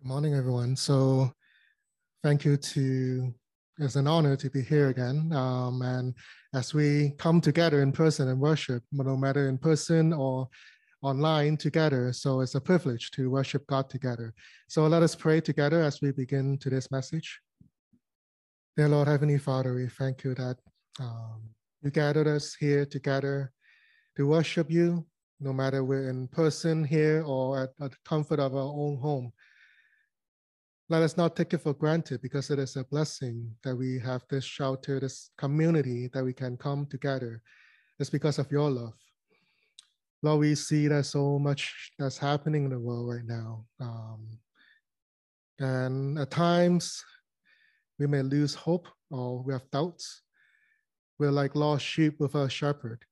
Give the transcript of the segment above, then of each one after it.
Good morning, everyone. So, thank you to, it's an honor to be here again. Um, and as we come together in person and worship, no matter in person or online together, so it's a privilege to worship God together. So, let us pray together as we begin today's message. Dear Lord, Heavenly Father, we thank you that um, you gathered us here together to worship you, no matter we're in person here or at, at the comfort of our own home let us not take it for granted because it is a blessing that we have this shelter, this community that we can come together. It's because of your love. Lord, we see that so much that's happening in the world right now. Um, and at times, we may lose hope or we have doubts. We're like lost sheep with a shepherd.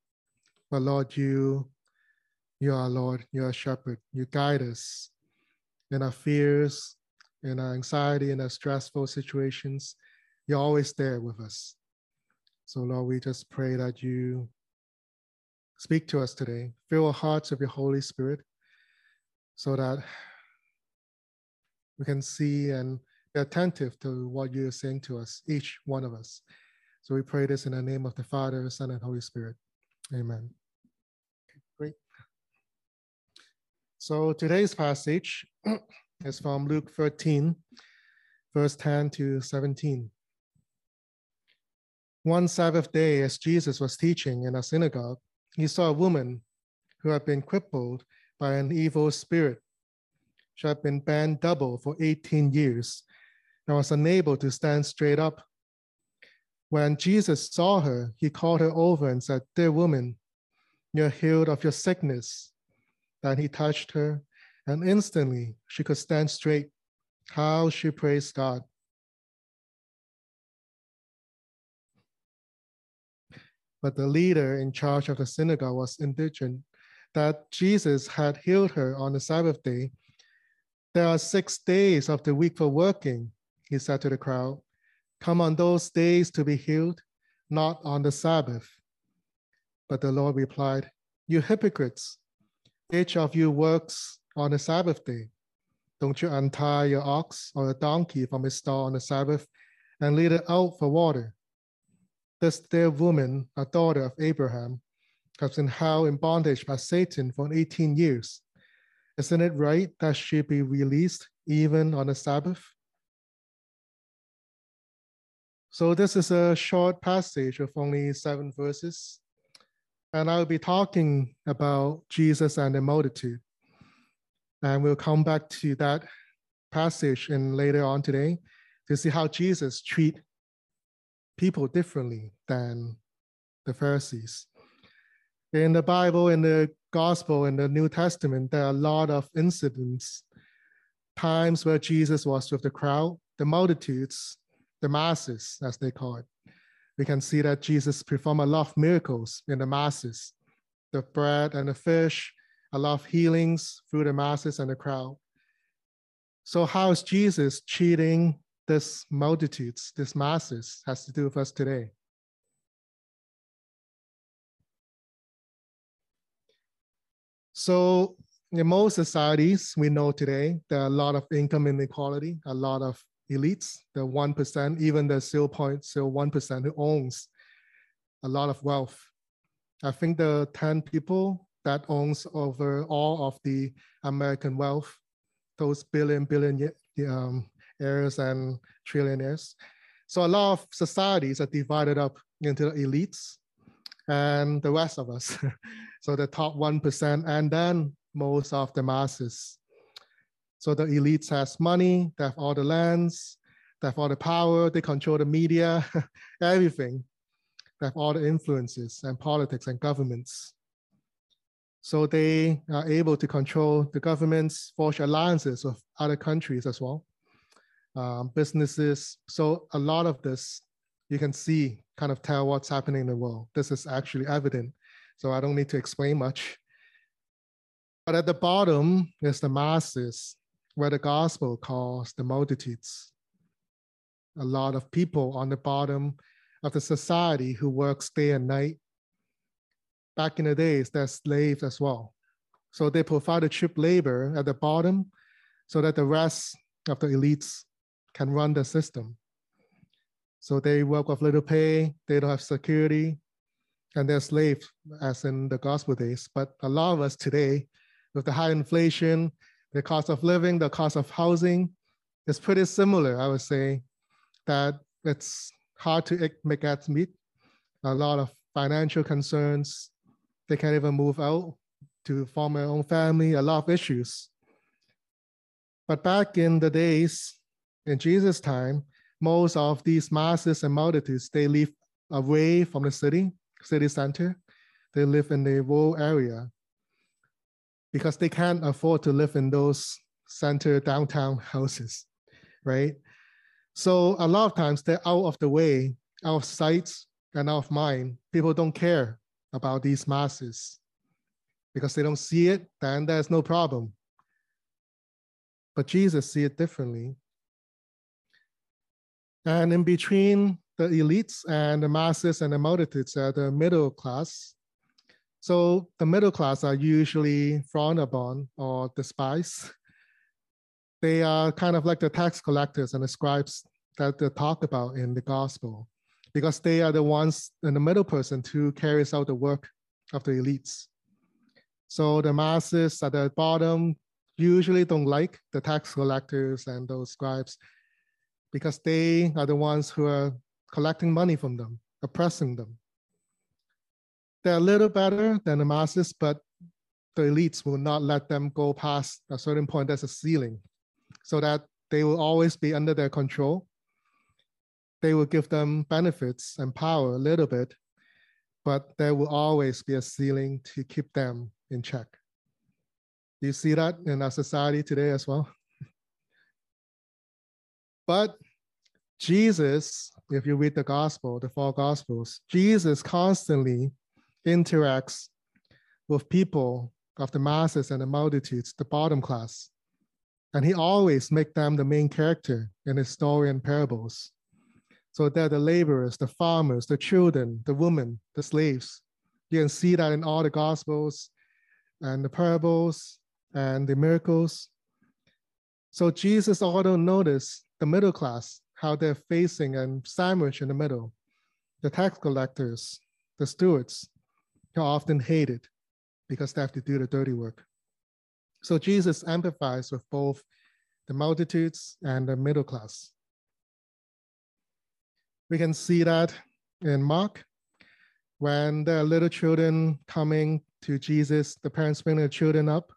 But Lord, you, you are Lord, you're a shepherd. You guide us in our fears, in our anxiety, in our stressful situations, you're always there with us. So, Lord, we just pray that you speak to us today. Fill our hearts with your Holy Spirit so that we can see and be attentive to what you're saying to us, each one of us. So we pray this in the name of the Father, Son, and Holy Spirit. Amen. Great. So today's passage is from Luke 13, verse 10 to 17. One Sabbath day, as Jesus was teaching in a synagogue, he saw a woman who had been crippled by an evil spirit. She had been bent double for 18 years and was unable to stand straight up. When Jesus saw her, he called her over and said, Dear woman, you're healed of your sickness. Then he touched her and instantly she could stand straight. How she praised God. But the leader in charge of the synagogue was indignant that Jesus had healed her on the Sabbath day. There are six days of the week for working, he said to the crowd. Come on those days to be healed, not on the Sabbath. But the Lord replied, You hypocrites, each of you works on the Sabbath day. Don't you untie your ox or a donkey from its stall on the Sabbath and lead it out for water? This dear woman, a daughter of Abraham, has been held in bondage by Satan for 18 years. Isn't it right that she be released even on the Sabbath? So, this is a short passage of only seven verses. And I will be talking about Jesus and the multitude. And we'll come back to that passage in later on today to see how Jesus treat people differently than the Pharisees. In the Bible, in the Gospel, in the New Testament, there are a lot of incidents, times where Jesus was with the crowd, the multitudes, the masses, as they call it. We can see that Jesus performed a lot of miracles in the masses, the bread and the fish, a lot of healings through the masses and the crowd. So how is Jesus cheating this multitudes, this masses, has to do with us today? So in most societies we know today, there are a lot of income inequality, a lot of elites, the 1%, even the 0.01% who owns a lot of wealth. I think the 10 people that owns over all of the American wealth, those billion, billion um, heirs and trillionaires. So a lot of societies are divided up into the elites and the rest of us. so the top 1% and then most of the masses. So the elites has money, they have all the lands, they have all the power, they control the media, everything. They have all the influences and politics and governments. So they are able to control the governments, forge alliances with other countries as well, um, businesses. So a lot of this, you can see, kind of tell what's happening in the world. This is actually evident. So I don't need to explain much. But at the bottom is the masses, where the gospel calls the multitudes. A lot of people on the bottom of the society who works day and night back in the days, they're slaves as well. So they provide the cheap labor at the bottom so that the rest of the elites can run the system. So they work with little pay, they don't have security, and they're slaves, as in the gospel days. But a lot of us today, with the high inflation, the cost of living, the cost of housing, is pretty similar, I would say, that it's hard to make ends meet. A lot of financial concerns. They can't even move out to form their own family, a lot of issues. But back in the days, in Jesus' time, most of these masses and multitudes, they live away from the city, city center. They live in the rural area because they can't afford to live in those center downtown houses, right? So a lot of times they're out of the way, out of sight and out of mind. People don't care about these masses because they don't see it, then there's no problem. But Jesus see it differently. And in between the elites and the masses and the multitudes are the middle class. So the middle class are usually frowned upon or despised. They are kind of like the tax collectors and the scribes that they talk about in the gospel, because they are the ones in the middle person who carries out the work of the elites. So the masses at the bottom usually don't like the tax collectors and those scribes because they are the ones who are collecting money from them, oppressing them. They're a little better than the masses, but the elites will not let them go past a certain point. There's a ceiling, so that they will always be under their control. They will give them benefits and power a little bit, but there will always be a ceiling to keep them in check. Do you see that in our society today as well? but Jesus, if you read the gospel, the four gospels, Jesus constantly interacts with people of the masses and the multitudes, the bottom class. And he always make them the main character in his story and parables. So they're the laborers, the farmers, the children, the women, the slaves. You can see that in all the gospels and the parables and the miracles. So Jesus also noticed the middle class, how they're facing and sandwiched in the middle. The tax collectors, the stewards, are often hated because they have to do the dirty work. So Jesus empathized with both the multitudes and the middle class. We can see that in Mark, when there are little children coming to Jesus, the parents bring their children up,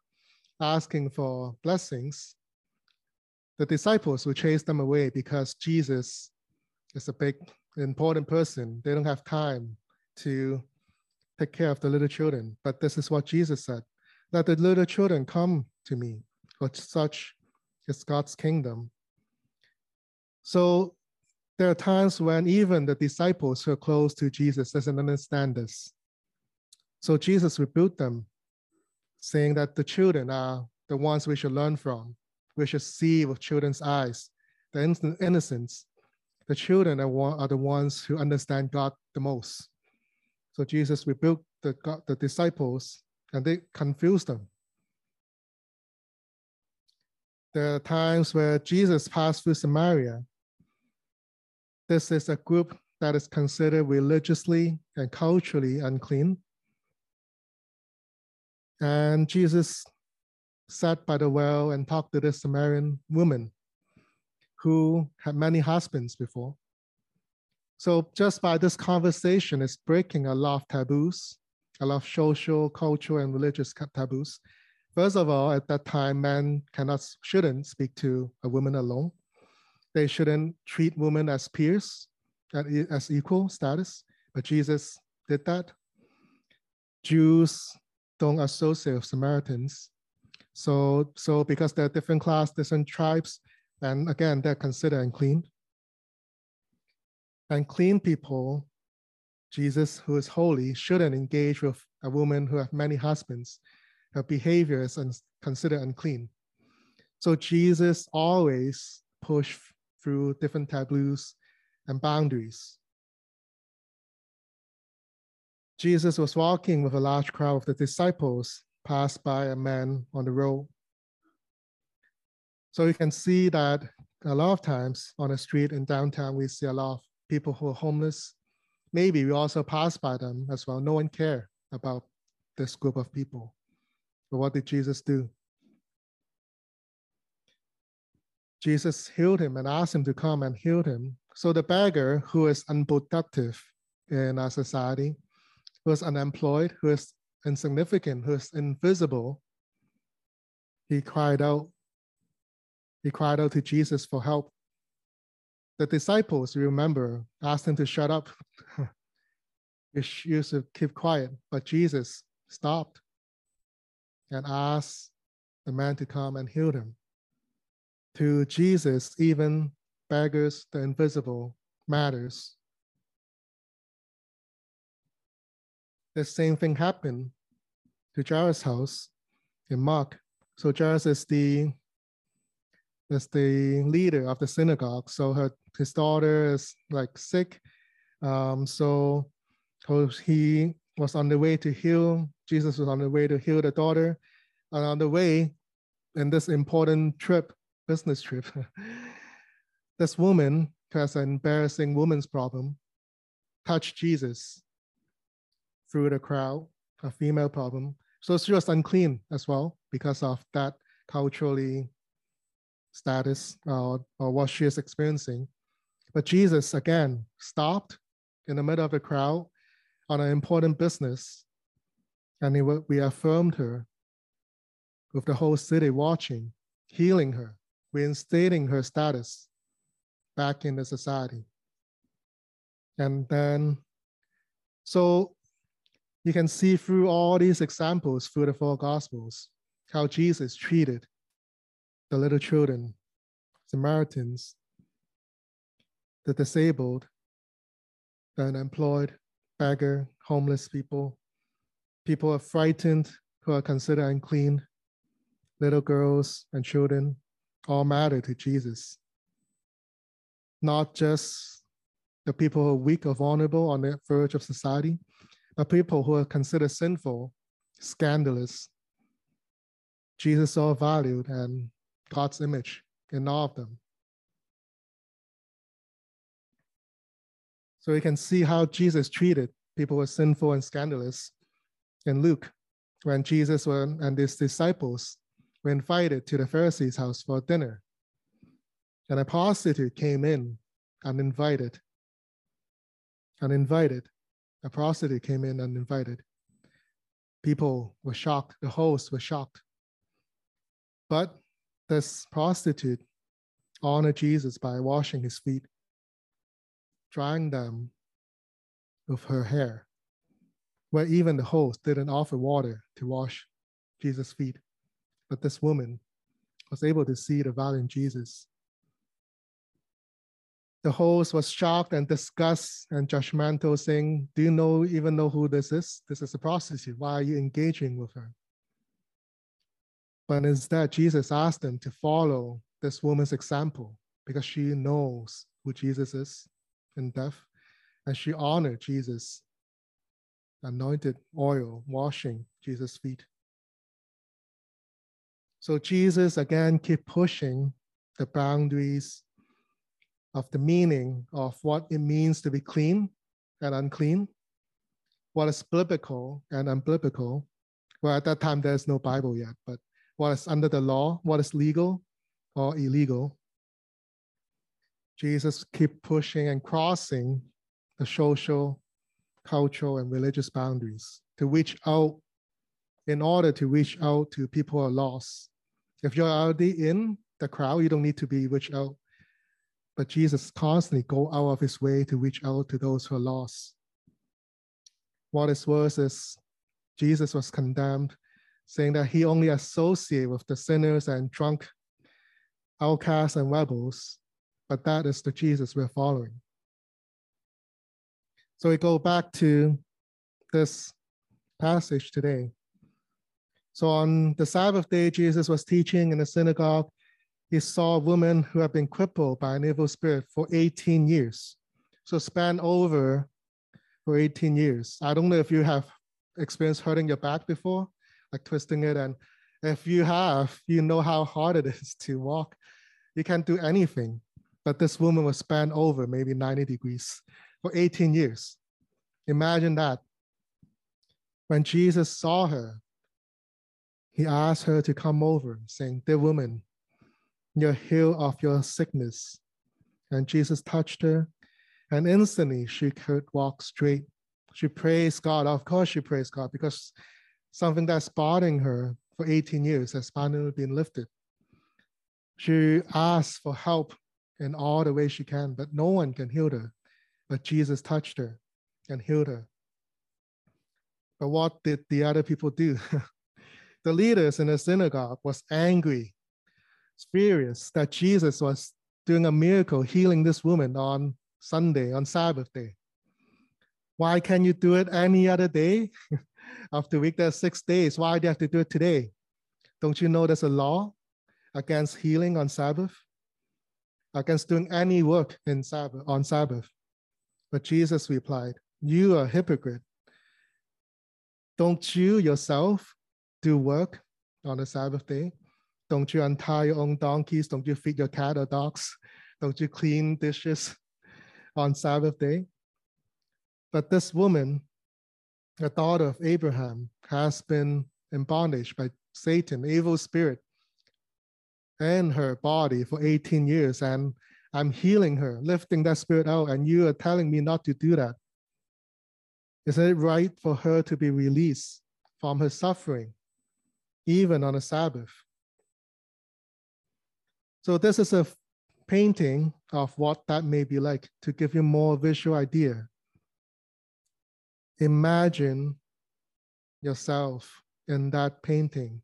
asking for blessings. The disciples will chase them away because Jesus is a big, important person. They don't have time to take care of the little children. But this is what Jesus said let the little children come to me, for such is God's kingdom. So there are times when even the disciples who are close to Jesus doesn't understand this. So Jesus rebuked them, saying that the children are the ones we should learn from. We should see with children's eyes, the innocence. The children are, the ones who understand God the most. So Jesus rebuked the, the disciples and they confused them. There are times where Jesus passed through Samaria. This is a group that is considered religiously and culturally unclean. And Jesus sat by the well and talked to this Samaritan woman who had many husbands before. So just by this conversation, it's breaking a lot of taboos, a lot of social, cultural, and religious taboos. First of all, at that time, men cannot, shouldn't speak to a woman alone. They shouldn't treat women as peers, as equal status. But Jesus did that. Jews don't associate with Samaritans. So, so because they're different class, different tribes, and again, they're considered unclean. And clean people, Jesus, who is holy, shouldn't engage with a woman who have many husbands. Her behavior is considered unclean. So Jesus always pushed through different taboos and boundaries. Jesus was walking with a large crowd of the disciples, passed by a man on the road. So you can see that a lot of times on the street in downtown, we see a lot of people who are homeless. Maybe we also pass by them as well. No one care about this group of people. But what did Jesus do? Jesus healed him and asked him to come and heal him. So the beggar who is unproductive in our society, who is unemployed, who is insignificant, who is invisible, he cried out. He cried out to Jesus for help. The disciples, remember, asked him to shut up. he used to keep quiet, but Jesus stopped and asked the man to come and heal him. To Jesus, even beggars, the invisible, matters. The same thing happened to Jairus' house in Mark. So Jairus is the is the leader of the synagogue. So her his daughter is like sick. Um, so, he was on the way to heal. Jesus was on the way to heal the daughter. And on the way, in this important trip, business trip, this woman who has an embarrassing woman's problem touched Jesus through the crowd, a female problem. So she was unclean as well because of that culturally status uh, or what she is experiencing. But Jesus again stopped in the middle of the crowd on an important business and he reaffirmed her with the whole city watching, healing her, reinstating her status back in the society. And then, so you can see through all these examples through the four Gospels how Jesus treated the little children, Samaritans, the disabled, the unemployed, beggar, homeless people, people are frightened, who are considered unclean, little girls and children, all matter to Jesus. Not just the people who are weak or vulnerable on the verge of society, but people who are considered sinful, scandalous. Jesus saw valued and God's image in all of them. So we can see how Jesus treated people who are sinful and scandalous in Luke when Jesus and his disciples were invited to the Pharisee's house for dinner. And a prostitute came in uninvited. Uninvited. A prostitute came in uninvited. People were shocked. The hosts were shocked. But this prostitute honored Jesus by washing his feet, drying them with her hair, where even the host didn't offer water to wash Jesus' feet. But this woman was able to see the in Jesus. The host was shocked and disgusted and judgmental, saying, Do you know even know who this is? This is a prostitute. Why are you engaging with her? But instead, Jesus asked them to follow this woman's example because she knows who Jesus is in death. And she honored Jesus, anointed oil, washing Jesus' feet. So Jesus again keep pushing the boundaries of the meaning of what it means to be clean and unclean, what is biblical and unbiblical. Well, at that time there's no Bible yet, but what is under the law, what is legal or illegal. Jesus keep pushing and crossing the social, cultural, and religious boundaries to reach out in order to reach out to people who are lost if you're already in the crowd, you don't need to be reached out. But Jesus constantly go out of his way to reach out to those who are lost. What is worse is Jesus was condemned, saying that he only associate with the sinners and drunk, outcasts and rebels, but that is the Jesus we're following. So we go back to this passage today. So on the Sabbath day, Jesus was teaching in the synagogue. He saw a woman who had been crippled by an evil spirit for 18 years. So span over for 18 years. I don't know if you have experienced hurting your back before, like twisting it and If you have, you know how hard it is to walk. You can't do anything. But this woman was span over maybe 90 degrees for 18 years. Imagine that. When Jesus saw her, he asked her to come over, saying, Dear woman, you're healed of your sickness. And Jesus touched her, and instantly she could walk straight. She praised God. Of course, she praised God because something that's bothering her for 18 years has finally been lifted. She asked for help in all the ways she can, but no one can heal her. But Jesus touched her and healed her. But what did the other people do? the leaders in the synagogue was angry, furious that Jesus was doing a miracle healing this woman on Sunday, on Sabbath day. Why can't you do it any other day of the week? There's six days. Why do you have to do it today? Don't you know there's a law against healing on Sabbath? Against doing any work in Sabbath on Sabbath. But Jesus replied, You are a hypocrite. Don't you yourself do work on the Sabbath day? Don't you untie your own donkeys? Don't you feed your cat or dogs? Don't you clean dishes on Sabbath day? But this woman, the daughter of Abraham, has been in bondage by Satan, evil spirit, and her body for 18 years. And I'm healing her, lifting that spirit out, and you are telling me not to do that. Isn't it right for her to be released from her suffering, even on a Sabbath? So, this is a painting of what that may be like to give you more visual idea. Imagine yourself in that painting.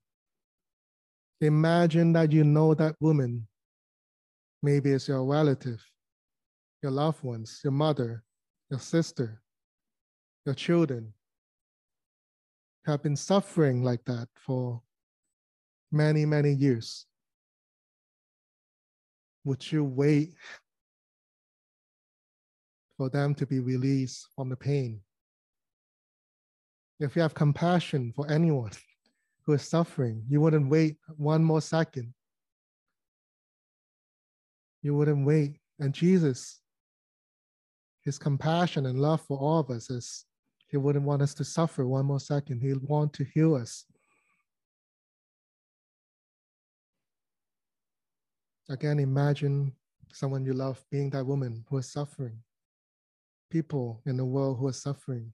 Imagine that you know that woman. Maybe it's your relative, your loved ones, your mother, your sister, your children have been suffering like that for many, many years. Would you wait for them to be released from the pain? If you have compassion for anyone who is suffering, you wouldn't wait one more second. You wouldn't wait. And Jesus, his compassion and love for all of us is he wouldn't want us to suffer one more second. He'd want to heal us. Again, imagine someone you love being that woman who is suffering. People in the world who are suffering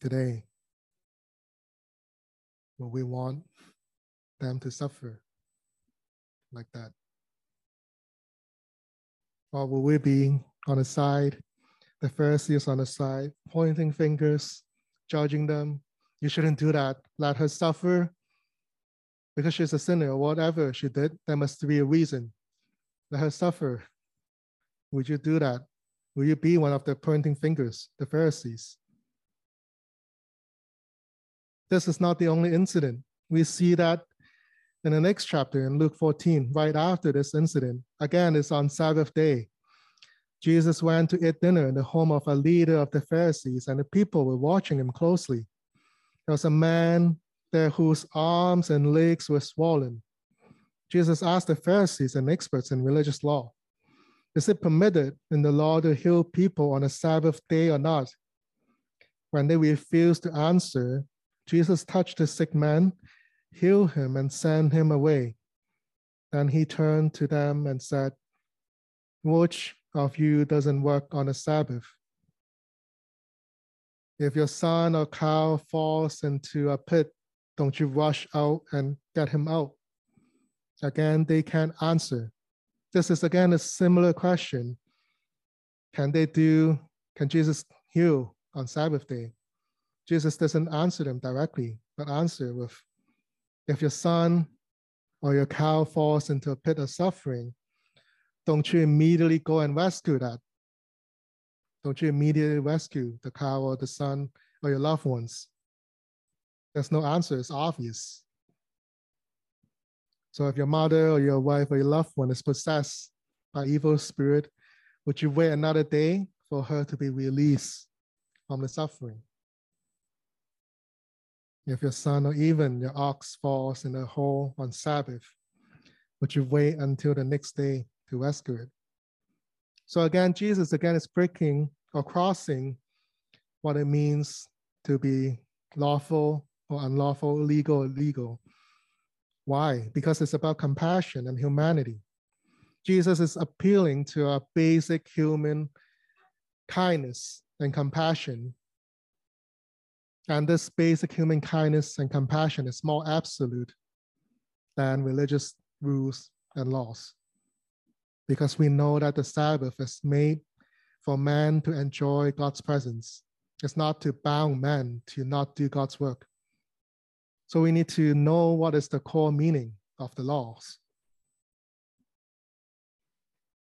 today. Will we want them to suffer like that? Or will we be on the side, the Pharisees on the side, pointing fingers, judging them? You shouldn't do that. Let her suffer because she's a sinner or whatever she did. There must be a reason. Let her suffer. Would you do that? Will you be one of the pointing fingers, the Pharisees? This is not the only incident. We see that in the next chapter in Luke 14, right after this incident. Again, it's on Sabbath day. Jesus went to eat dinner in the home of a leader of the Pharisees, and the people were watching him closely. There was a man there whose arms and legs were swollen. Jesus asked the Pharisees and experts in religious law, Is it permitted in the law to heal people on a Sabbath day or not? When they refused to answer, Jesus touched the sick man, healed him, and sent him away. Then he turned to them and said, Which of you doesn't work on a Sabbath? If your son or cow falls into a pit, don't you rush out and get him out? Again, they can't answer. This is again a similar question. Can they do, can Jesus heal on Sabbath day? Jesus doesn't answer them directly, but answer with, if your son or your cow falls into a pit of suffering, don't you immediately go and rescue that? Don't you immediately rescue the cow or the son or your loved ones? There's no answer, it's obvious. So if your mother or your wife or your loved one is possessed by evil spirit, would you wait another day for her to be released from the suffering? If your son or even your ox falls in a hole on Sabbath, would you wait until the next day to rescue it? So again, Jesus again is breaking or crossing what it means to be lawful or unlawful, legal or legal. Why? Because it's about compassion and humanity. Jesus is appealing to our basic human kindness and compassion. And this basic human kindness and compassion is more absolute than religious rules and laws. Because we know that the Sabbath is made for man to enjoy God's presence. It's not to bound man to not do God's work. So we need to know what is the core meaning of the laws.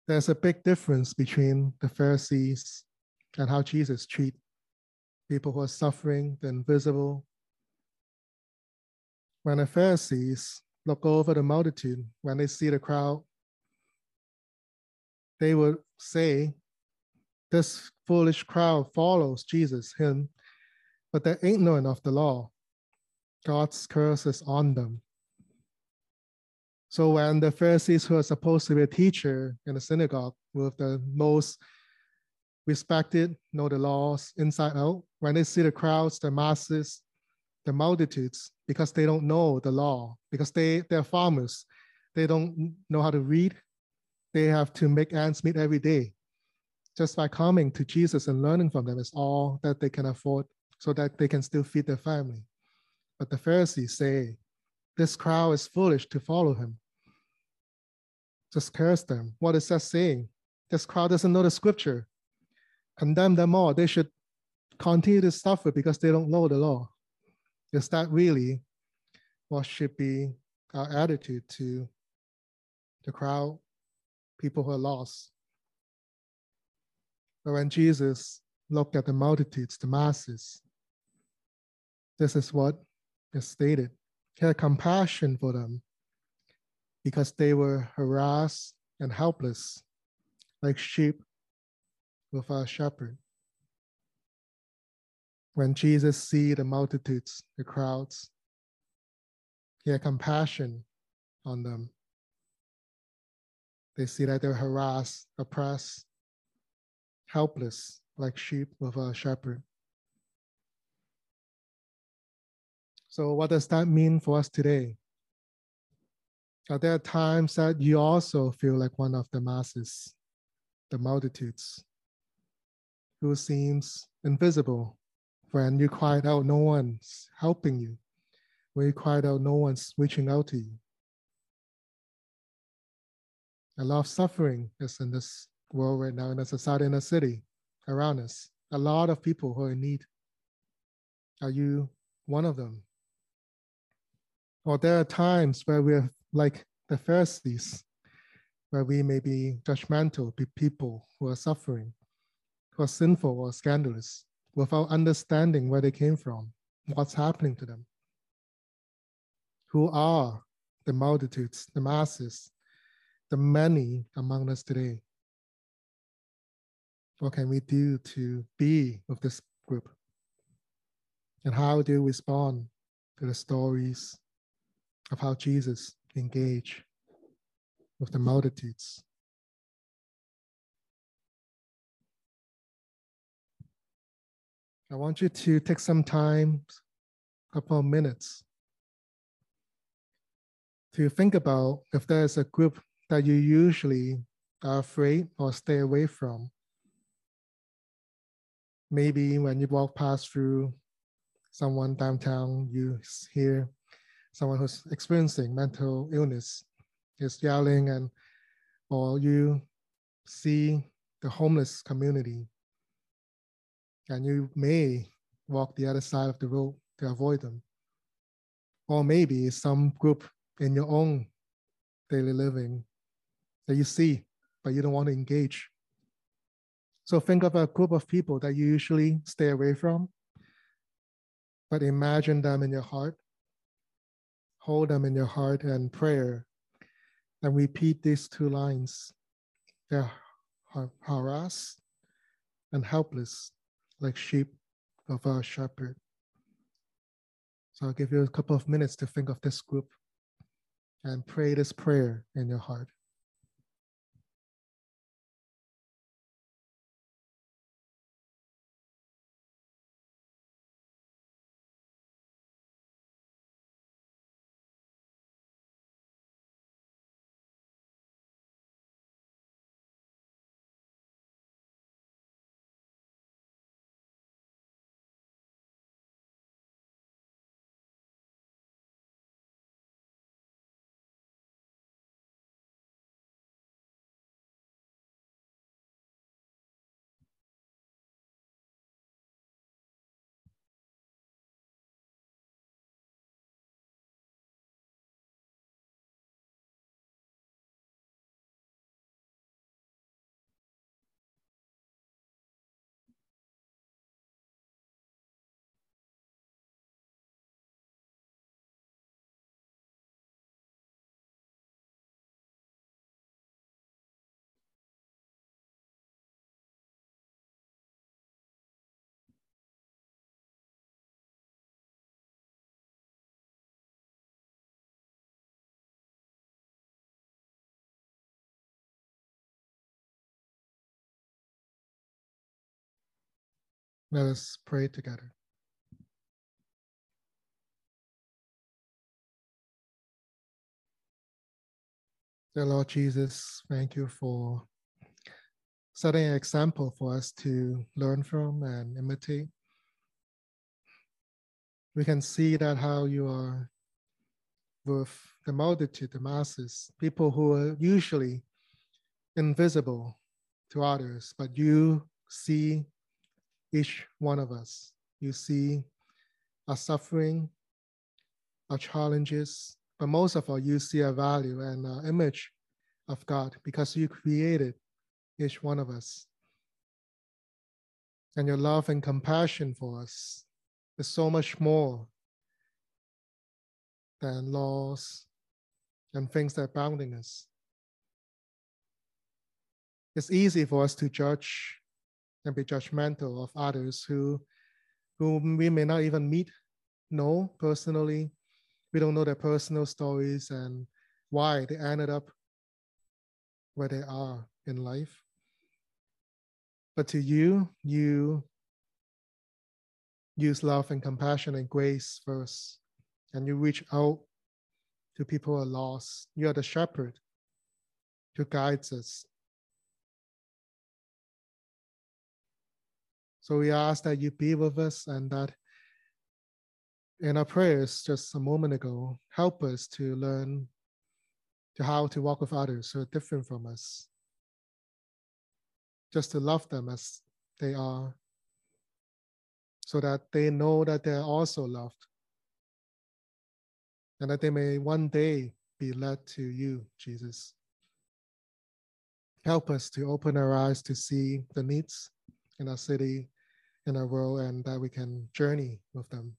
There's a big difference between the Pharisees and how Jesus treat people who are suffering, the invisible. When the Pharisees look over the multitude, when they see the crowd, they would say, This foolish crowd follows Jesus, him, but they're ignorant of the law. God's curse is on them. So when the Pharisees, who are supposed to be a teacher in the synagogue with the most respected, know the laws inside out, when they see the crowds, the masses, the multitudes, because they don't know the law, because they, they're farmers, they don't know how to read, they have to make ends meet every day. Just by coming to Jesus and learning from them is all that they can afford so that they can still feed their family. But the Pharisees say, This crowd is foolish to follow him. Just curse them. What is that saying? This crowd doesn't know the scripture. Condemn them all. They should continue to suffer because they don't know the law. Is that really what should be our attitude to the crowd, people who are lost? But when Jesus looked at the multitudes, the masses, this is what is stated. He had compassion for them because they were harassed and helpless, like sheep without a shepherd. When Jesus see the multitudes, the crowds, he had compassion on them. They see that they're harassed, oppressed, helpless, like sheep without a shepherd. So, what does that mean for us today? Are there times that you also feel like one of the masses, the multitudes, who seems invisible? When you cried out, no one's helping you. When you cried out, no one's reaching out to you. A lot of suffering is in this world right now, in the society, in the city around us. A lot of people who are in need. Are you one of them? Or there are times where we're like the Pharisees, where we may be judgmental to people who are suffering, who are sinful or scandalous, without understanding where they came from, what's happening to them. Who are the multitudes, the masses, the many among us today? What can we do to be with this group? And how do we respond to the stories of how Jesus engaged with the multitudes. I want you to take some time, a couple of minutes, to think about if there's a group that you usually are afraid or stay away from. Maybe when you walk past through someone downtown, you hear someone who's experiencing mental illness is yelling and or you see the homeless community and you may walk the other side of the road to avoid them. Or maybe some group in your own daily living that you see but you don't want to engage. So think of a group of people that you usually stay away from but imagine them in your heart hold them in your heart and prayer and repeat these two lines. They're harassed and helpless like sheep of our shepherd. So I'll give you a couple of minutes to think of this group and pray this prayer in your heart. Let us pray together. Dear Lord Jesus, thank you for setting an example for us to learn from and imitate. We can see that how you are with the multitude, the masses, people who are usually invisible to others, but you see each one of us. You see our suffering, our challenges, but most of all, you see our value and our image of God because you created each one of us. And your love and compassion for us is so much more than laws and things that bounding us. It's easy for us to judge and be judgmental of others who whom we may not even meet, know personally. We don't know their personal stories and why they ended up where they are in life. But to you, you use love and compassion and grace first, and you reach out to people who are lost. You are the shepherd who guides us So we ask that you be with us and that in our prayers just a moment ago, help us to learn to how to walk with others who are different from us. Just to love them as they are, so that they know that they're also loved. And that they may one day be led to you, Jesus. Help us to open our eyes to see the needs in our city in our world and that we can journey with them.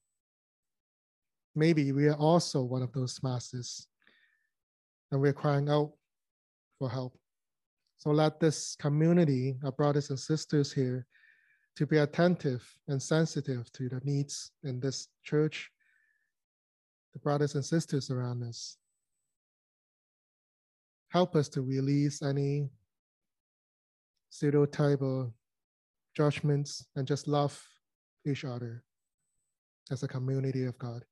Maybe we are also one of those masses and we're crying out for help. So let this community, our brothers and sisters here, to be attentive and sensitive to the needs in this church, the brothers and sisters around us. Help us to release any stereotype or judgments, and just love each other as a community of God.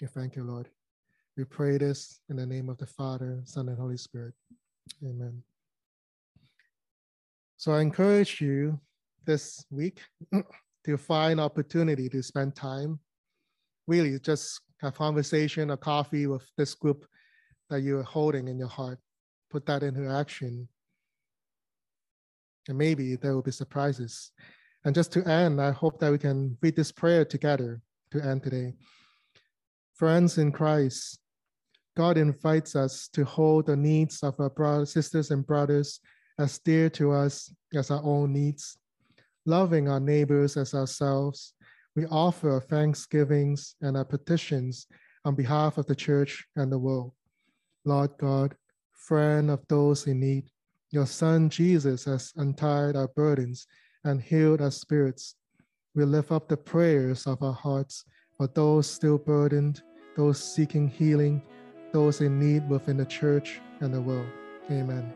We thank you, Lord. We pray this in the name of the Father, Son, and Holy Spirit. Amen. So I encourage you this week to find opportunity to spend time, really just a conversation, a coffee with this group that you're holding in your heart. Put that into action and maybe there will be surprises. And just to end, I hope that we can read this prayer together to end today. Friends in Christ, God invites us to hold the needs of our brothers, sisters, and brothers as dear to us as our own needs. Loving our neighbors as ourselves, we offer our thanksgivings and our petitions on behalf of the church and the world. Lord God, friend of those in need, your Son Jesus has untied our burdens and healed our spirits. We lift up the prayers of our hearts for those still burdened, those seeking healing, those in need within the church and the world. Amen.